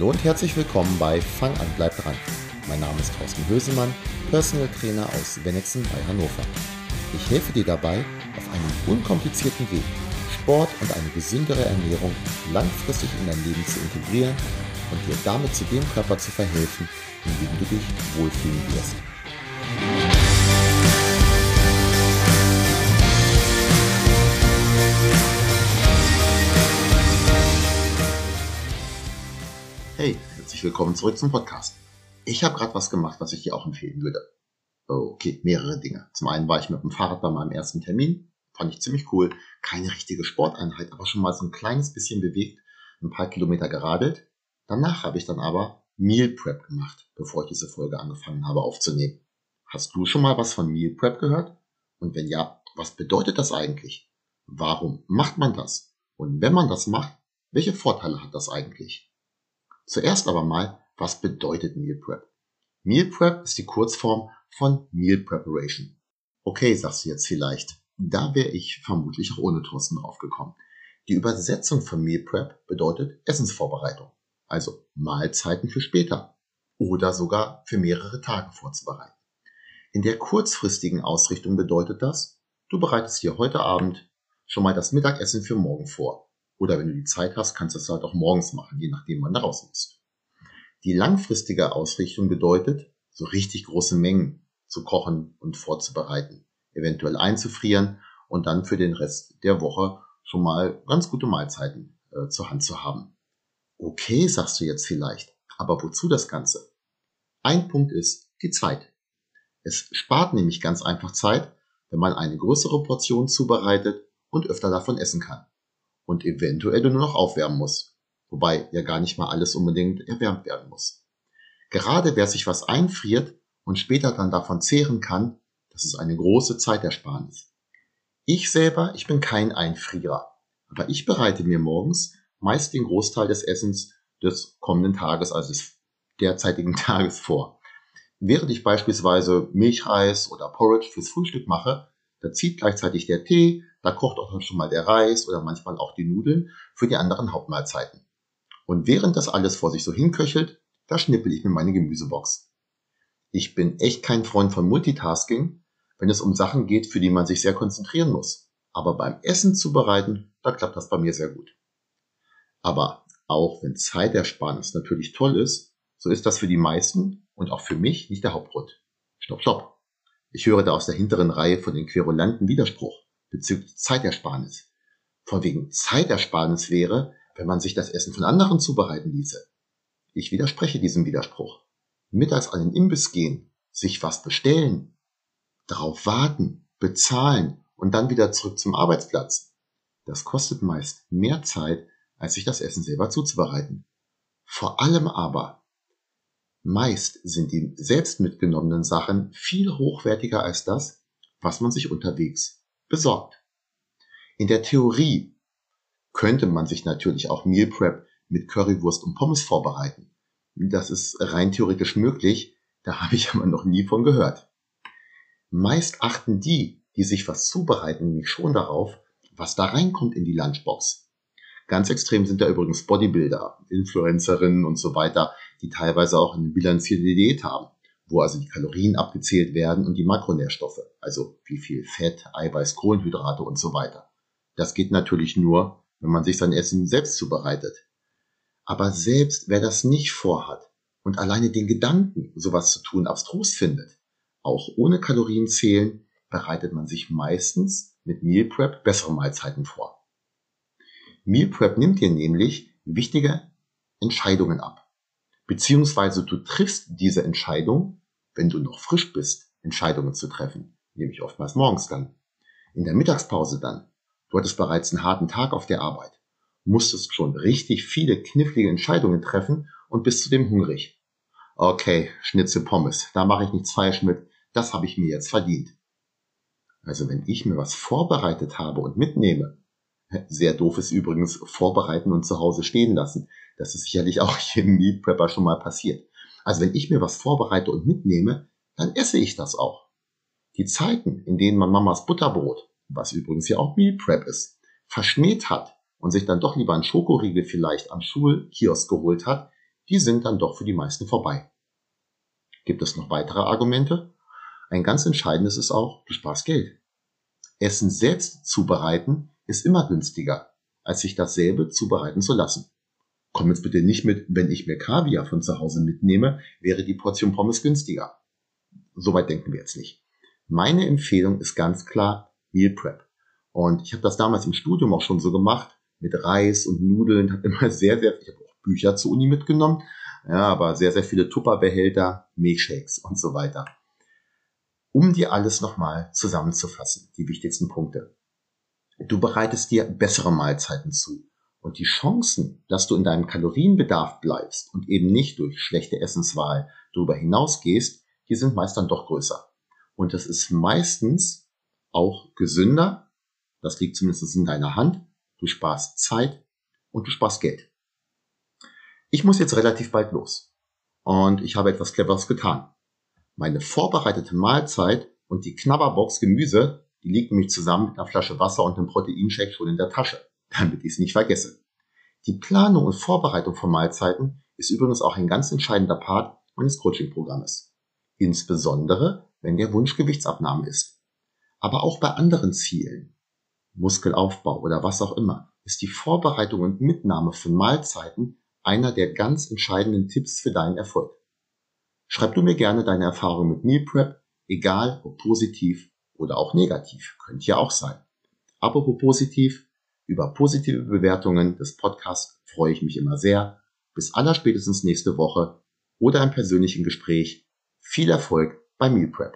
Hallo und herzlich willkommen bei Fang an, bleib dran. Mein Name ist Thorsten Hösemann, Personal Trainer aus Wennexen bei Hannover. Ich helfe dir dabei, auf einem unkomplizierten Weg Sport und eine gesündere Ernährung langfristig in dein Leben zu integrieren und dir damit zu dem Körper zu verhelfen, in dem du dich wohlfühlen wirst. Herzlich willkommen zurück zum Podcast. Ich habe gerade was gemacht, was ich dir auch empfehlen würde. Okay, mehrere Dinge. Zum einen war ich mit dem Fahrrad bei meinem ersten Termin. Fand ich ziemlich cool. Keine richtige Sporteinheit, aber schon mal so ein kleines bisschen bewegt, ein paar Kilometer geradelt. Danach habe ich dann aber Meal Prep gemacht, bevor ich diese Folge angefangen habe aufzunehmen. Hast du schon mal was von Meal Prep gehört? Und wenn ja, was bedeutet das eigentlich? Warum macht man das? Und wenn man das macht, welche Vorteile hat das eigentlich? Zuerst aber mal, was bedeutet Meal Prep? Meal Prep ist die Kurzform von Meal Preparation. Okay, sagst du jetzt vielleicht. Da wäre ich vermutlich auch ohne Thorsten draufgekommen. Die Übersetzung von Meal Prep bedeutet Essensvorbereitung, also Mahlzeiten für später oder sogar für mehrere Tage vorzubereiten. In der kurzfristigen Ausrichtung bedeutet das, du bereitest dir heute Abend schon mal das Mittagessen für morgen vor oder wenn du die Zeit hast, kannst du es halt auch morgens machen, je nachdem, wann du raus. Die langfristige Ausrichtung bedeutet, so richtig große Mengen zu kochen und vorzubereiten, eventuell einzufrieren und dann für den Rest der Woche schon mal ganz gute Mahlzeiten äh, zur Hand zu haben. Okay, sagst du jetzt vielleicht, aber wozu das Ganze? Ein Punkt ist die Zeit. Es spart nämlich ganz einfach Zeit, wenn man eine größere Portion zubereitet und öfter davon essen kann und eventuell nur noch aufwärmen muss. Wobei ja gar nicht mal alles unbedingt erwärmt werden muss. Gerade wer sich was einfriert und später dann davon zehren kann, das ist eine große Zeitersparnis. Ich selber, ich bin kein Einfrierer, aber ich bereite mir morgens meist den Großteil des Essens des kommenden Tages, also des derzeitigen Tages vor. Während ich beispielsweise Milchreis oder Porridge fürs Frühstück mache, da zieht gleichzeitig der Tee, da kocht auch schon mal der Reis oder manchmal auch die Nudeln für die anderen Hauptmahlzeiten. Und während das alles vor sich so hinköchelt, da schnippel ich mir meine Gemüsebox. Ich bin echt kein Freund von Multitasking, wenn es um Sachen geht, für die man sich sehr konzentrieren muss. Aber beim Essen zubereiten, da klappt das bei mir sehr gut. Aber auch wenn Zeitersparnis natürlich toll ist, so ist das für die meisten und auch für mich nicht der Hauptgrund. Stopp, stopp. Ich höre da aus der hinteren Reihe von den querulanten Widerspruch bezüglich Zeitersparnis. Von wegen Zeitersparnis wäre, wenn man sich das Essen von anderen zubereiten ließe. Ich widerspreche diesem Widerspruch. Mittags an den Imbiss gehen, sich was bestellen, darauf warten, bezahlen und dann wieder zurück zum Arbeitsplatz. Das kostet meist mehr Zeit, als sich das Essen selber zuzubereiten. Vor allem aber Meist sind die selbst mitgenommenen Sachen viel hochwertiger als das, was man sich unterwegs besorgt. In der Theorie könnte man sich natürlich auch Meal Prep mit Currywurst und Pommes vorbereiten. Das ist rein theoretisch möglich, da habe ich aber noch nie von gehört. Meist achten die, die sich was zubereiten, nämlich schon darauf, was da reinkommt in die Lunchbox. Ganz extrem sind da übrigens Bodybuilder, Influencerinnen und so weiter, die teilweise auch eine bilanzierte Diät haben, wo also die Kalorien abgezählt werden und die Makronährstoffe, also wie viel Fett, Eiweiß, Kohlenhydrate und so weiter. Das geht natürlich nur, wenn man sich sein Essen selbst zubereitet. Aber selbst wer das nicht vorhat und alleine den Gedanken, sowas zu tun, abstrus findet, auch ohne Kalorien zählen, bereitet man sich meistens mit Meal Prep bessere Mahlzeiten vor. Meal Prep nimmt dir nämlich wichtige Entscheidungen ab. Beziehungsweise du triffst diese Entscheidung, wenn du noch frisch bist, Entscheidungen zu treffen. Nämlich oftmals morgens dann. In der Mittagspause dann. Du hattest bereits einen harten Tag auf der Arbeit. Musstest schon richtig viele knifflige Entscheidungen treffen und bist zudem hungrig. Okay, Schnitzel Pommes, da mache ich nichts falsch mit, das habe ich mir jetzt verdient. Also wenn ich mir was vorbereitet habe und mitnehme, sehr doof ist übrigens vorbereiten und zu Hause stehen lassen. Das ist sicherlich auch jedem Meal Prepper schon mal passiert. Also wenn ich mir was vorbereite und mitnehme, dann esse ich das auch. Die Zeiten, in denen man Mamas Butterbrot, was übrigens ja auch Meal Prep ist, verschmäht hat und sich dann doch lieber ein Schokoriegel vielleicht am Schulkiosk geholt hat, die sind dann doch für die meisten vorbei. Gibt es noch weitere Argumente? Ein ganz entscheidendes ist auch, du sparst Geld. Essen selbst zubereiten ist immer günstiger, als sich dasselbe zubereiten zu lassen. Komm jetzt bitte nicht mit, wenn ich mir Kaviar von zu Hause mitnehme, wäre die Portion Pommes günstiger. Soweit denken wir jetzt nicht. Meine Empfehlung ist ganz klar Meal Prep. Und ich habe das damals im Studium auch schon so gemacht, mit Reis und Nudeln, habe immer sehr, sehr, ich habe auch Bücher zur Uni mitgenommen, ja, aber sehr, sehr viele Tupperbehälter, Milchshakes und so weiter. Um dir alles nochmal zusammenzufassen, die wichtigsten Punkte. Du bereitest dir bessere Mahlzeiten zu. Und die Chancen, dass du in deinem Kalorienbedarf bleibst und eben nicht durch schlechte Essenswahl darüber hinausgehst, die sind meist dann doch größer. Und das ist meistens auch gesünder. Das liegt zumindest in deiner Hand. Du sparst Zeit und du sparst Geld. Ich muss jetzt relativ bald los. Und ich habe etwas Cleveres getan. Meine vorbereitete Mahlzeit und die Knabberbox Gemüse, die liegt nämlich zusammen mit einer Flasche Wasser und einem Proteinshake schon in der Tasche, damit ich es nicht vergesse. Die Planung und Vorbereitung von Mahlzeiten ist übrigens auch ein ganz entscheidender Part meines Coaching-Programmes. Insbesondere, wenn der Wunsch Gewichtsabnahme ist. Aber auch bei anderen Zielen, Muskelaufbau oder was auch immer, ist die Vorbereitung und Mitnahme von Mahlzeiten einer der ganz entscheidenden Tipps für deinen Erfolg. Schreib du mir gerne deine Erfahrung mit Meal Prep, egal ob positiv oder auch negativ, könnte ja auch sein. Apropos positiv, über positive Bewertungen des Podcasts freue ich mich immer sehr. Bis allerspätestens nächste Woche oder im persönlichen Gespräch. Viel Erfolg bei Meal Prep.